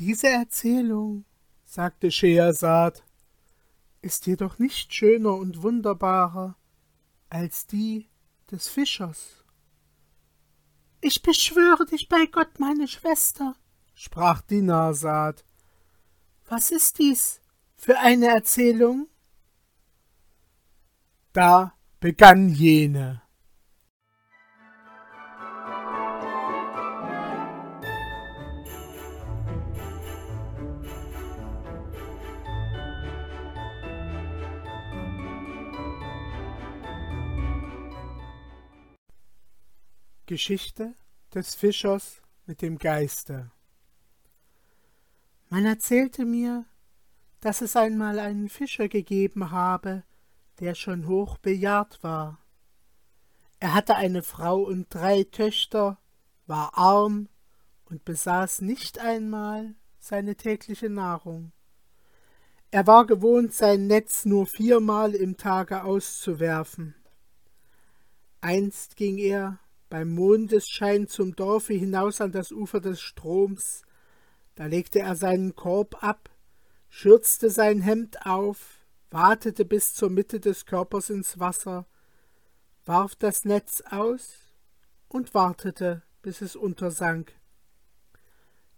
Diese Erzählung, sagte Schehersad, ist jedoch nicht schöner und wunderbarer als die des Fischers. Ich beschwöre dich bei Gott, meine Schwester, sprach Dinarsad. Was ist dies für eine Erzählung? Da begann jene. Geschichte des Fischers mit dem Geiste. Man erzählte mir, dass es einmal einen Fischer gegeben habe, der schon hoch bejahrt war. Er hatte eine Frau und drei Töchter, war arm und besaß nicht einmal seine tägliche Nahrung. Er war gewohnt, sein Netz nur viermal im Tage auszuwerfen. Einst ging er beim Mondesschein zum Dorfe hinaus an das Ufer des Stroms. Da legte er seinen Korb ab, schürzte sein Hemd auf, watete bis zur Mitte des Körpers ins Wasser, warf das Netz aus und wartete, bis es untersank.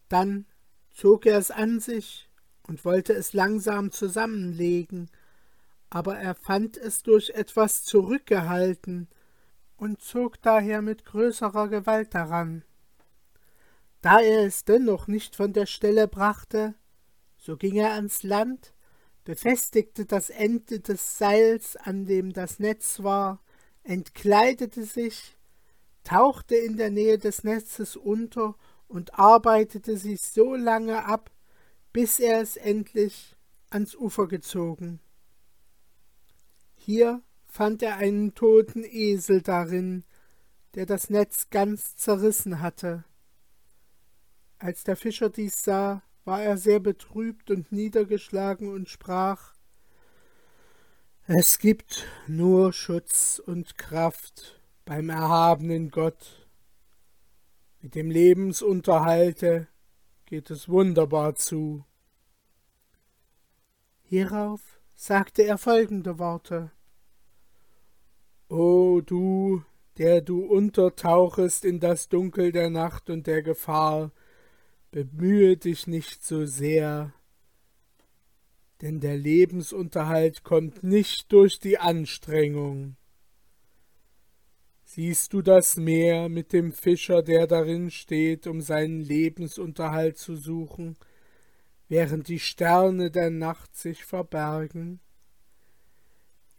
Dann zog er es an sich und wollte es langsam zusammenlegen, aber er fand es durch etwas zurückgehalten, und zog daher mit größerer Gewalt daran. Da er es dennoch nicht von der Stelle brachte, so ging er ans Land, befestigte das Ende des Seils, an dem das Netz war, entkleidete sich, tauchte in der Nähe des Netzes unter und arbeitete sich so lange ab, bis er es endlich ans Ufer gezogen. Hier fand er einen toten Esel darin, der das Netz ganz zerrissen hatte. Als der Fischer dies sah, war er sehr betrübt und niedergeschlagen und sprach Es gibt nur Schutz und Kraft beim erhabenen Gott. Mit dem Lebensunterhalte geht es wunderbar zu. Hierauf sagte er folgende Worte O du, der du untertauchest in das Dunkel der Nacht und der Gefahr, bemühe dich nicht so sehr, denn der Lebensunterhalt kommt nicht durch die Anstrengung. Siehst du das Meer mit dem Fischer, der darin steht, um seinen Lebensunterhalt zu suchen, während die Sterne der Nacht sich verbergen?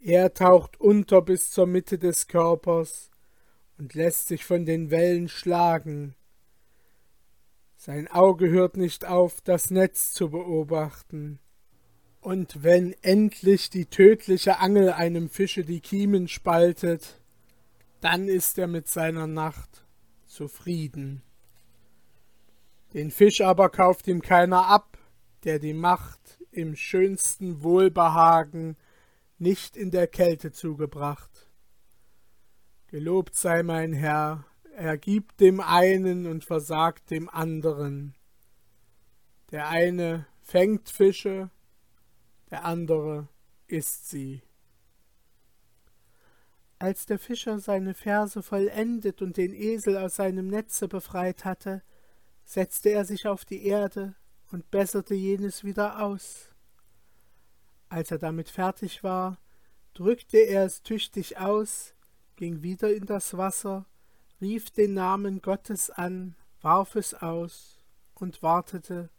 Er taucht unter bis zur Mitte des Körpers und lässt sich von den Wellen schlagen. Sein Auge hört nicht auf, das Netz zu beobachten. Und wenn endlich die tödliche Angel einem Fische die Kiemen spaltet, dann ist er mit seiner Nacht zufrieden. Den Fisch aber kauft ihm keiner ab, der die Macht im schönsten Wohlbehagen nicht in der Kälte zugebracht. Gelobt sei mein Herr, er gibt dem einen und versagt dem anderen. Der eine fängt Fische, der andere isst sie. Als der Fischer seine Verse vollendet und den Esel aus seinem Netze befreit hatte, setzte er sich auf die Erde und besserte jenes wieder aus. Als er damit fertig war, drückte er es tüchtig aus, ging wieder in das Wasser, rief den Namen Gottes an, warf es aus und wartete,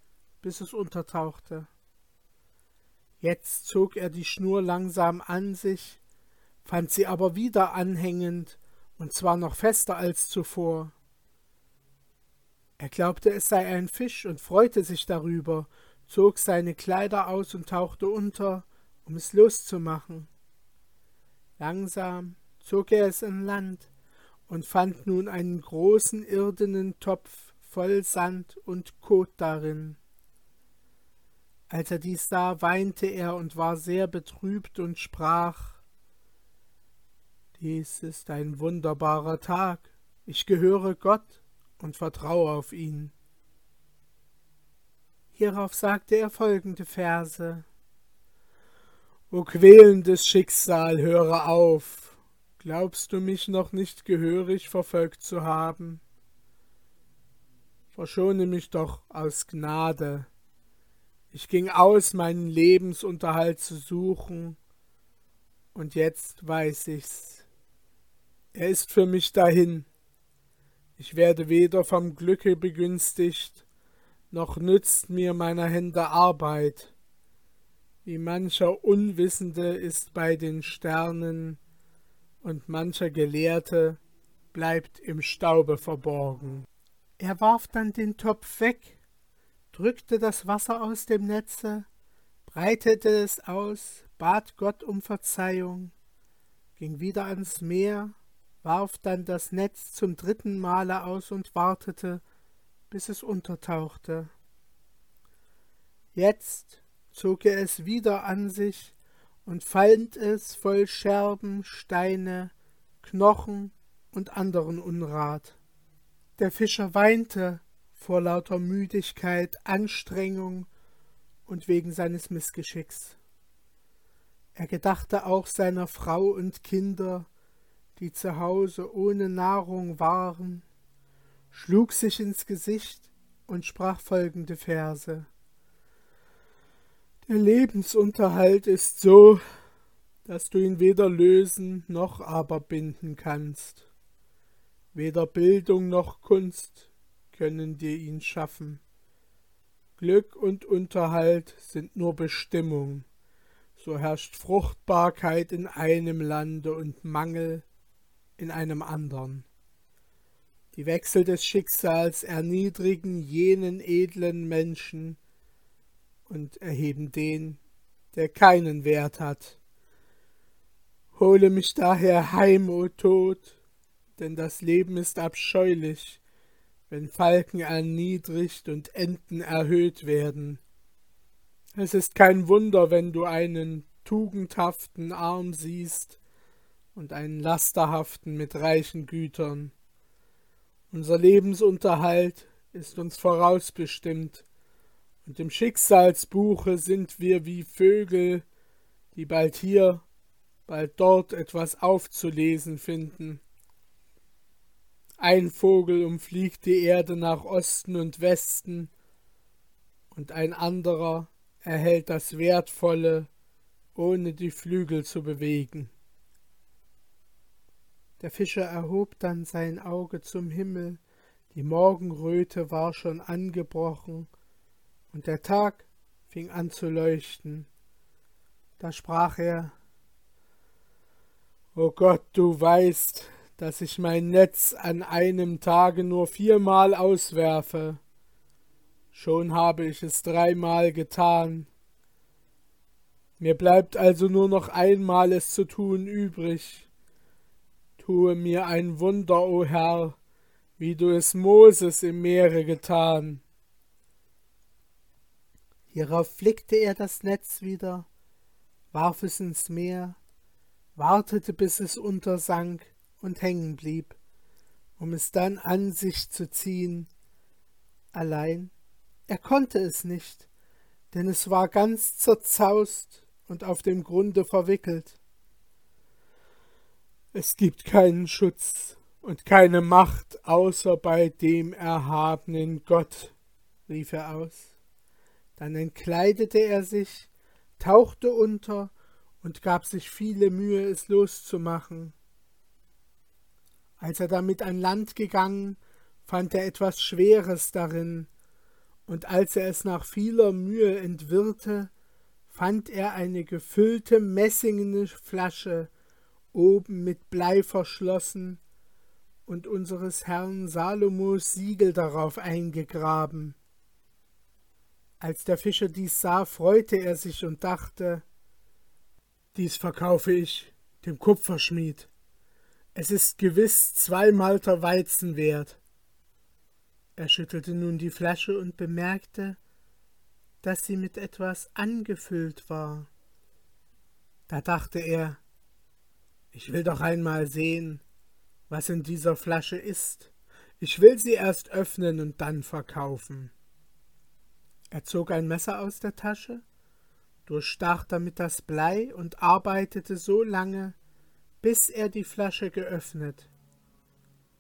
bis es untertauchte. Jetzt zog er die Schnur langsam an sich, fand sie aber wieder anhängend, und zwar noch fester als zuvor. Er glaubte, es sei ein Fisch und freute sich darüber zog seine Kleider aus und tauchte unter, um es loszumachen. Langsam zog er es an Land und fand nun einen großen irdenen Topf voll Sand und Kot darin. Als er dies sah, weinte er und war sehr betrübt und sprach Dies ist ein wunderbarer Tag, ich gehöre Gott und vertraue auf ihn. Hierauf sagte er folgende Verse. O quälendes Schicksal, höre auf, glaubst du mich noch nicht gehörig verfolgt zu haben? Verschone mich doch aus Gnade. Ich ging aus, meinen Lebensunterhalt zu suchen, und jetzt weiß ich's. Er ist für mich dahin. Ich werde weder vom Glücke begünstigt, noch nützt mir meiner Hände Arbeit. Wie mancher Unwissende ist bei den Sternen, und mancher Gelehrte bleibt im Staube verborgen. Er warf dann den Topf weg, drückte das Wasser aus dem Netze, breitete es aus, bat Gott um Verzeihung, ging wieder ans Meer, warf dann das Netz zum dritten Male aus und wartete, bis es untertauchte. Jetzt zog er es wieder an sich und fand es voll Scherben, Steine, Knochen und anderen Unrat. Der Fischer weinte vor lauter Müdigkeit, Anstrengung und wegen seines Missgeschicks. Er gedachte auch seiner Frau und Kinder, die zu Hause ohne Nahrung waren, schlug sich ins Gesicht und sprach folgende Verse der Lebensunterhalt ist so, dass du ihn weder lösen noch aber binden kannst. Weder Bildung noch Kunst können dir ihn schaffen. Glück und Unterhalt sind nur Bestimmung, so herrscht Fruchtbarkeit in einem Lande und Mangel in einem andern. Die Wechsel des Schicksals erniedrigen jenen edlen Menschen, und erheben den, der keinen Wert hat. Hole mich daher heim, o Tod, denn das Leben ist abscheulich, wenn Falken erniedrigt und Enten erhöht werden. Es ist kein Wunder, wenn du einen tugendhaften arm siehst und einen lasterhaften mit reichen Gütern. Unser Lebensunterhalt ist uns vorausbestimmt, und im Schicksalsbuche sind wir wie Vögel, die bald hier, bald dort etwas aufzulesen finden. Ein Vogel umfliegt die Erde nach Osten und Westen, und ein anderer erhält das Wertvolle, ohne die Flügel zu bewegen. Der Fischer erhob dann sein Auge zum Himmel, die Morgenröte war schon angebrochen, und der Tag fing an zu leuchten. Da sprach er, O Gott, du weißt, dass ich mein Netz an einem Tage nur viermal auswerfe. Schon habe ich es dreimal getan. Mir bleibt also nur noch einmal es zu tun übrig. Tue mir ein Wunder, o Herr, wie du es Moses im Meere getan. Hierauf flickte er das Netz wieder, warf es ins Meer, wartete, bis es untersank und hängen blieb, um es dann an sich zu ziehen. Allein er konnte es nicht, denn es war ganz zerzaust und auf dem Grunde verwickelt. Es gibt keinen Schutz und keine Macht außer bei dem erhabenen Gott, rief er aus. Dann entkleidete er sich, tauchte unter und gab sich viele Mühe, es loszumachen. Als er damit an Land gegangen, fand er etwas Schweres darin, und als er es nach vieler Mühe entwirrte, fand er eine gefüllte messingene Flasche, oben mit Blei verschlossen und unseres Herrn Salomos Siegel darauf eingegraben. Als der Fischer dies sah, freute er sich und dachte, dies verkaufe ich dem Kupferschmied. Es ist gewiss zwei Malter Weizen wert. Er schüttelte nun die Flasche und bemerkte, dass sie mit etwas angefüllt war. Da dachte er, ich will doch einmal sehen, was in dieser Flasche ist. Ich will sie erst öffnen und dann verkaufen. Er zog ein Messer aus der Tasche, durchstach damit das Blei und arbeitete so lange, bis er die Flasche geöffnet.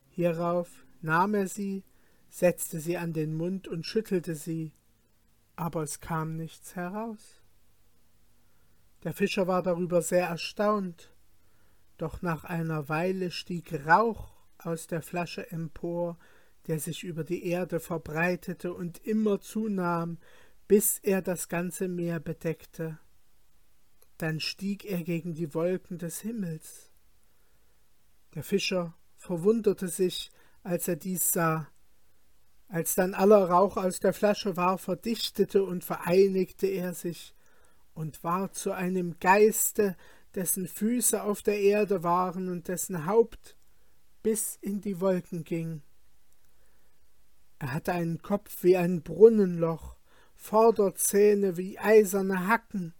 Hierauf nahm er sie, setzte sie an den Mund und schüttelte sie, aber es kam nichts heraus. Der Fischer war darüber sehr erstaunt, doch nach einer Weile stieg Rauch aus der Flasche empor, der sich über die Erde verbreitete und immer zunahm, bis er das ganze Meer bedeckte. Dann stieg er gegen die Wolken des Himmels. Der Fischer verwunderte sich, als er dies sah. Als dann aller Rauch aus der Flasche war, verdichtete und vereinigte er sich und war zu einem Geiste, dessen Füße auf der Erde waren und dessen Haupt bis in die Wolken ging. Er hatte einen Kopf wie ein Brunnenloch, Vorderzähne wie eiserne Hacken,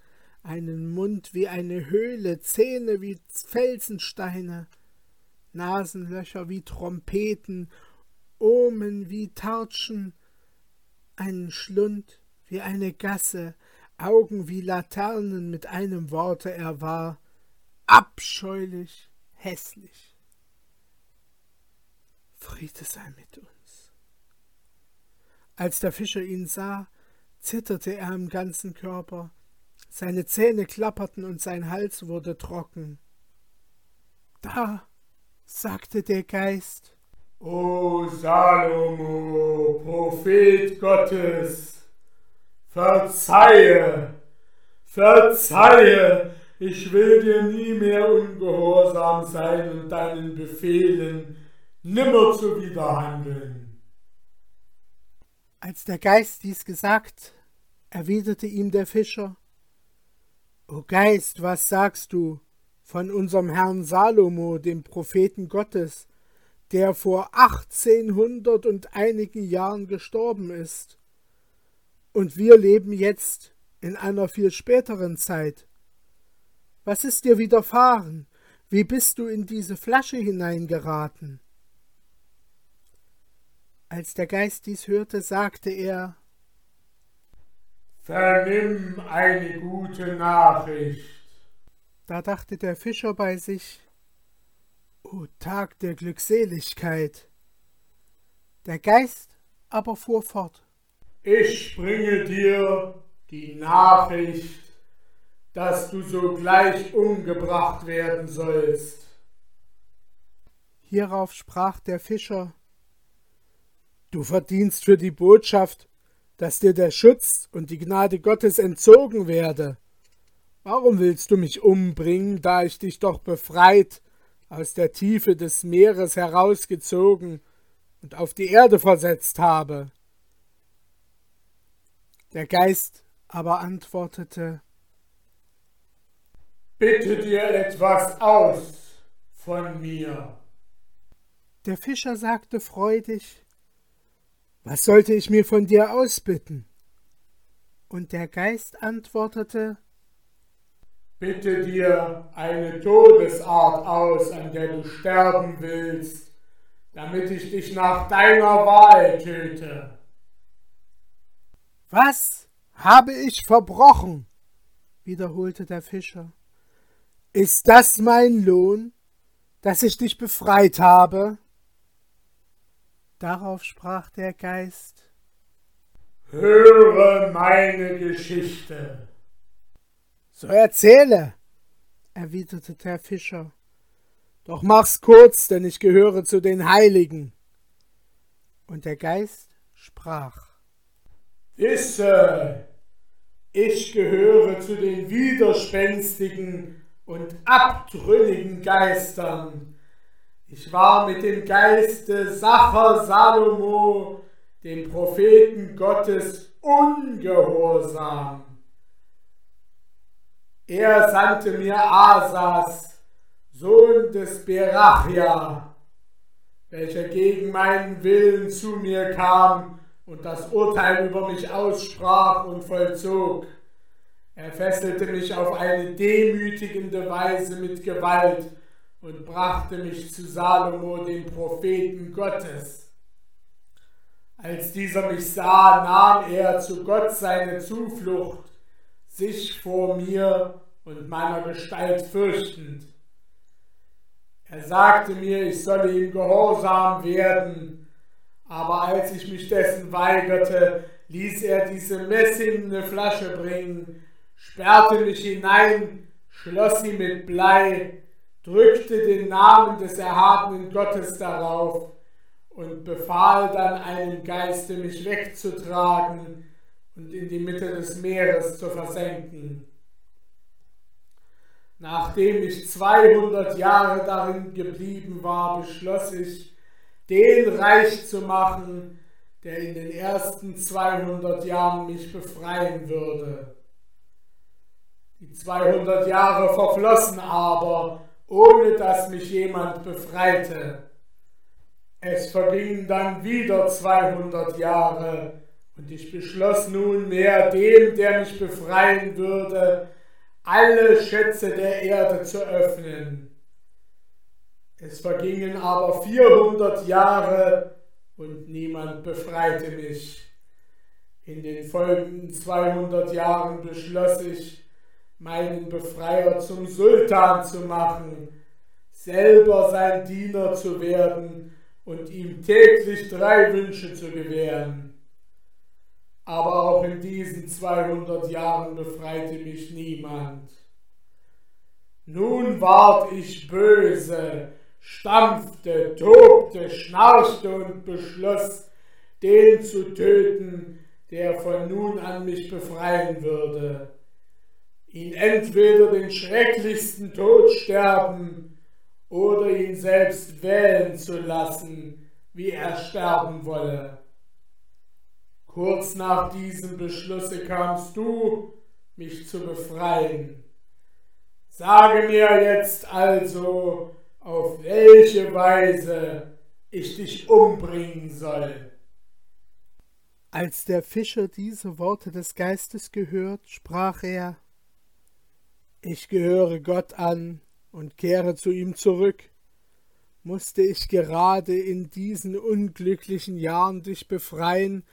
einen Mund wie eine Höhle, Zähne wie Felsensteine, Nasenlöcher wie Trompeten, Omen wie Tartschen, einen Schlund wie eine Gasse, Augen wie Laternen mit einem Worte, er war abscheulich hässlich. Friede sei mit uns. Als der Fischer ihn sah, zitterte er im ganzen Körper, seine Zähne klapperten und sein Hals wurde trocken. Da, sagte der Geist, O Salomo, Prophet Gottes, Verzeihe, verzeihe, ich will dir nie mehr ungehorsam sein und deinen Befehlen nimmer zuwiderhandeln. Als der Geist dies gesagt, erwiderte ihm der Fischer, O Geist, was sagst du von unserem Herrn Salomo, dem Propheten Gottes, der vor achtzehnhundert und einigen Jahren gestorben ist? Und wir leben jetzt in einer viel späteren Zeit. Was ist dir widerfahren? Wie bist du in diese Flasche hineingeraten? Als der Geist dies hörte, sagte er Vernimm eine gute Nachricht. Da dachte der Fischer bei sich O Tag der Glückseligkeit. Der Geist aber fuhr fort ich bringe dir die Nachricht, dass du sogleich umgebracht werden sollst. Hierauf sprach der Fischer, Du verdienst für die Botschaft, dass dir der Schutz und die Gnade Gottes entzogen werde. Warum willst du mich umbringen, da ich dich doch befreit, aus der Tiefe des Meeres herausgezogen und auf die Erde versetzt habe? Der Geist aber antwortete Bitte dir etwas aus von mir. Der Fischer sagte freudig Was sollte ich mir von dir ausbitten? Und der Geist antwortete Bitte dir eine Todesart aus, an der du sterben willst, damit ich dich nach deiner Wahl töte. Was habe ich verbrochen? wiederholte der Fischer. Ist das mein Lohn, dass ich dich befreit habe? Darauf sprach der Geist Höre meine Geschichte. So erzähle, erwiderte der Fischer. Doch mach's kurz, denn ich gehöre zu den Heiligen. Und der Geist sprach Wisse, ich gehöre zu den widerspenstigen und abtrünnigen Geistern. Ich war mit dem Geiste Sacher Salomo, dem Propheten Gottes, ungehorsam. Er sandte mir Asas, Sohn des Berachia, welcher gegen meinen Willen zu mir kam und das Urteil über mich aussprach und vollzog. Er fesselte mich auf eine demütigende Weise mit Gewalt und brachte mich zu Salomo, dem Propheten Gottes. Als dieser mich sah, nahm er zu Gott seine Zuflucht, sich vor mir und meiner Gestalt fürchtend. Er sagte mir, ich solle ihm gehorsam werden, aber als ich mich dessen weigerte, ließ er diese messingene Flasche bringen, sperrte mich hinein, schloss sie mit Blei, drückte den Namen des erhabenen Gottes darauf und befahl dann einem Geiste, mich wegzutragen und in die Mitte des Meeres zu versenken. Nachdem ich 200 Jahre darin geblieben war, beschloss ich, den reich zu machen, der in den ersten 200 Jahren mich befreien würde. Die 200 Jahre verflossen aber, ohne dass mich jemand befreite. Es vergingen dann wieder 200 Jahre, und ich beschloss nunmehr dem, der mich befreien würde, alle Schätze der Erde zu öffnen. Es vergingen aber 400 Jahre und niemand befreite mich. In den folgenden 200 Jahren beschloss ich, meinen Befreier zum Sultan zu machen, selber sein Diener zu werden und ihm täglich drei Wünsche zu gewähren. Aber auch in diesen 200 Jahren befreite mich niemand. Nun ward ich böse, stampfte, tobte, schnarchte und beschloss, den zu töten, der von nun an mich befreien würde ihn entweder den schrecklichsten Tod sterben oder ihn selbst wählen zu lassen, wie er sterben wolle. Kurz nach diesem Beschlusse kamst du, mich zu befreien. Sage mir jetzt also, auf welche Weise ich dich umbringen soll. Als der Fischer diese Worte des Geistes gehört, sprach er ich gehöre Gott an und kehre zu ihm zurück. Musste ich gerade in diesen unglücklichen Jahren dich befreien,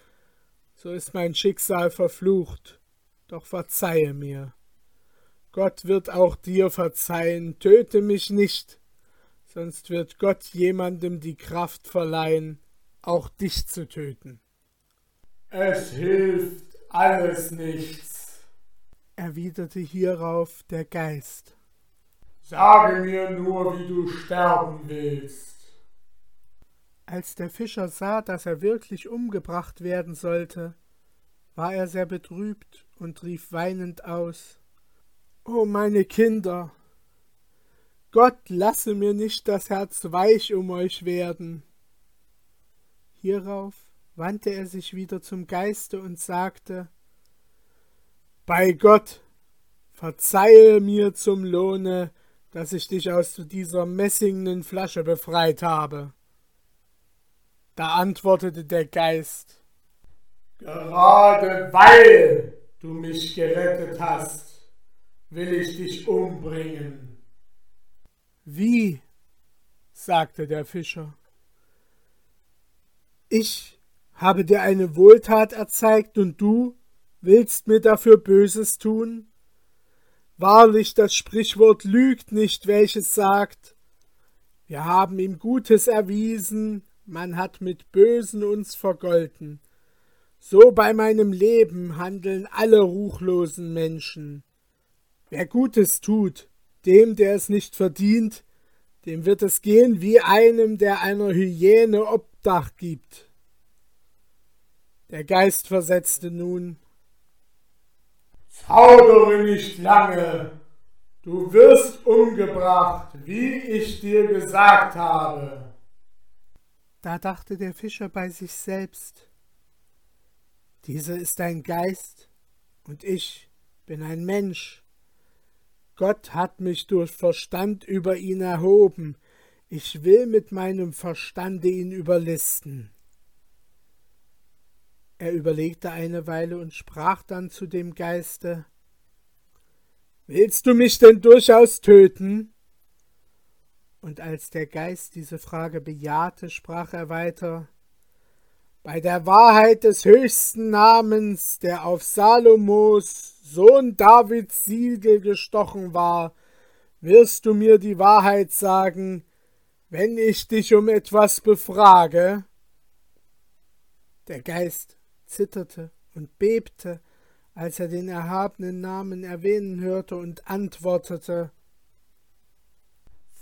so ist mein Schicksal verflucht, doch verzeihe mir. Gott wird auch dir verzeihen, töte mich nicht, sonst wird Gott jemandem die Kraft verleihen, auch dich zu töten. Es hilft alles nichts erwiderte hierauf der Geist. Sage mir nur, wie du sterben willst. Als der Fischer sah, dass er wirklich umgebracht werden sollte, war er sehr betrübt und rief weinend aus O meine Kinder, Gott lasse mir nicht das Herz weich um euch werden. Hierauf wandte er sich wieder zum Geiste und sagte bei Gott, verzeihe mir zum Lohne, dass ich dich aus dieser messingnen Flasche befreit habe. Da antwortete der Geist, Gerade weil du mich gerettet hast, will ich dich umbringen. Wie? sagte der Fischer. Ich habe dir eine Wohltat erzeigt und du willst mir dafür Böses tun? Wahrlich, das Sprichwort lügt nicht, welches sagt, wir haben ihm Gutes erwiesen, man hat mit Bösen uns vergolten. So bei meinem Leben handeln alle ruchlosen Menschen. Wer Gutes tut, dem, der es nicht verdient, dem wird es gehen wie einem, der einer Hyäne Obdach gibt. Der Geist versetzte nun, Zaudere nicht lange, du wirst umgebracht, wie ich dir gesagt habe. Da dachte der Fischer bei sich selbst, dieser ist ein Geist und ich bin ein Mensch. Gott hat mich durch Verstand über ihn erhoben, ich will mit meinem Verstande ihn überlisten. Er überlegte eine Weile und sprach dann zu dem Geiste Willst du mich denn durchaus töten? Und als der Geist diese Frage bejahte, sprach er weiter bei der Wahrheit des höchsten Namens, der auf Salomos, Sohn Davids Siegel gestochen war, wirst du mir die Wahrheit sagen, wenn ich dich um etwas befrage? Der Geist zitterte und bebte, als er den erhabenen Namen erwähnen hörte und antwortete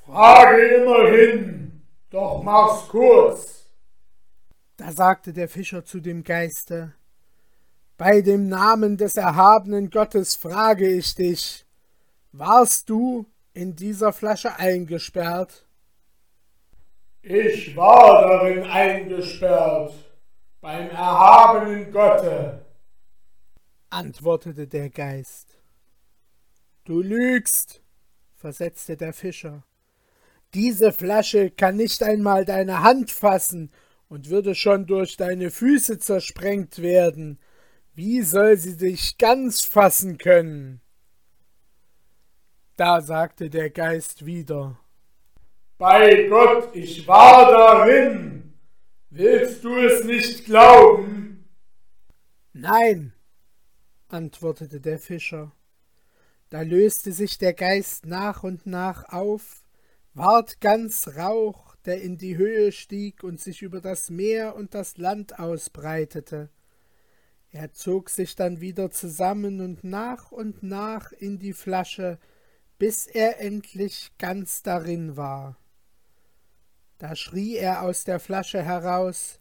Frage immerhin, doch mach's kurz. Da sagte der Fischer zu dem Geiste Bei dem Namen des erhabenen Gottes frage ich dich, warst du in dieser Flasche eingesperrt? Ich war darin eingesperrt, beim erhabenen Gotte, antwortete der Geist. Du lügst, versetzte der Fischer. Diese Flasche kann nicht einmal deine Hand fassen und würde schon durch deine Füße zersprengt werden. Wie soll sie dich ganz fassen können? Da sagte der Geist wieder Bei Gott, ich war darin. Willst du es nicht glauben? Nein, antwortete der Fischer. Da löste sich der Geist nach und nach auf, ward ganz Rauch, der in die Höhe stieg und sich über das Meer und das Land ausbreitete. Er zog sich dann wieder zusammen und nach und nach in die Flasche, bis er endlich ganz darin war. Da schrie er aus der Flasche heraus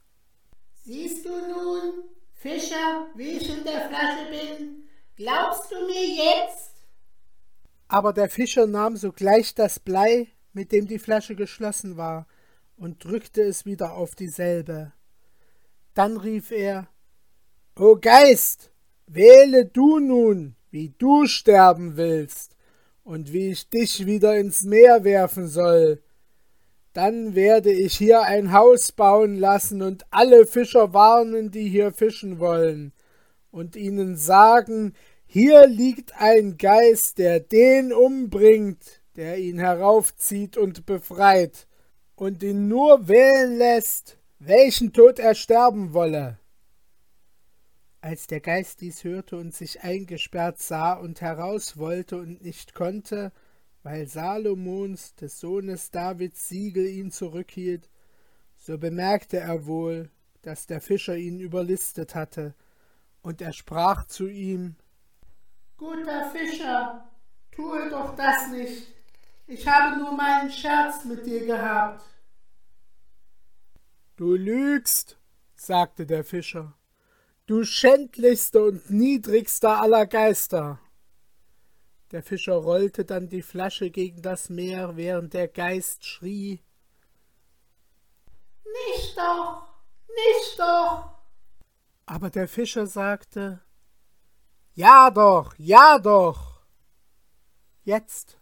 Siehst du nun, Fischer, wie ich in der Flasche bin? Glaubst du mir jetzt? Aber der Fischer nahm sogleich das Blei, mit dem die Flasche geschlossen war, und drückte es wieder auf dieselbe. Dann rief er O Geist, wähle du nun, wie du sterben willst, und wie ich dich wieder ins Meer werfen soll. Dann werde ich hier ein Haus bauen lassen und alle Fischer warnen, die hier fischen wollen, und ihnen sagen, hier liegt ein Geist, der den umbringt, der ihn heraufzieht und befreit, und ihn nur wählen lässt, welchen Tod er sterben wolle. Als der Geist dies hörte und sich eingesperrt sah und heraus wollte und nicht konnte, weil Salomons, des Sohnes Davids, Siegel ihn zurückhielt, so bemerkte er wohl, dass der Fischer ihn überlistet hatte, und er sprach zu ihm Guter Fischer, tue doch das nicht, ich habe nur meinen Scherz mit dir gehabt. Du lügst, sagte der Fischer, du schändlichster und niedrigster aller Geister. Der Fischer rollte dann die Flasche gegen das Meer, während der Geist schrie Nicht doch, nicht doch. Aber der Fischer sagte Ja doch, ja doch. Jetzt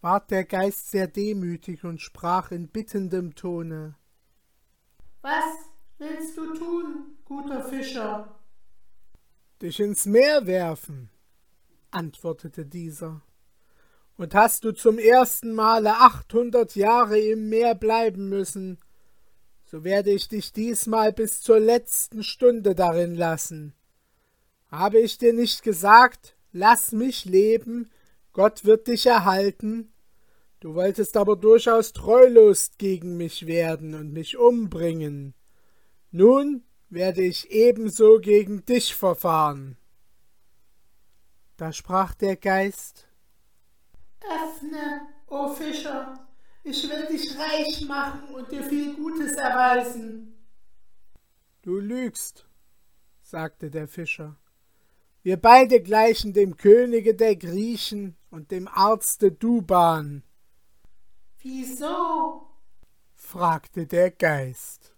ward der Geist sehr demütig und sprach in bittendem Tone Was willst du tun, guter Fischer? Dich ins Meer werfen, antwortete dieser. Und hast du zum ersten Male achthundert Jahre im Meer bleiben müssen, so werde ich dich diesmal bis zur letzten Stunde darin lassen. Habe ich dir nicht gesagt, lass mich leben, Gott wird dich erhalten? Du wolltest aber durchaus treulos gegen mich werden und mich umbringen. Nun werde ich ebenso gegen dich verfahren. Da sprach der Geist Öffne, o Fischer, ich will dich reich machen und dir viel Gutes erweisen. Du lügst, sagte der Fischer. Wir beide gleichen dem Könige der Griechen und dem Arzte Duban. Wieso? fragte der Geist.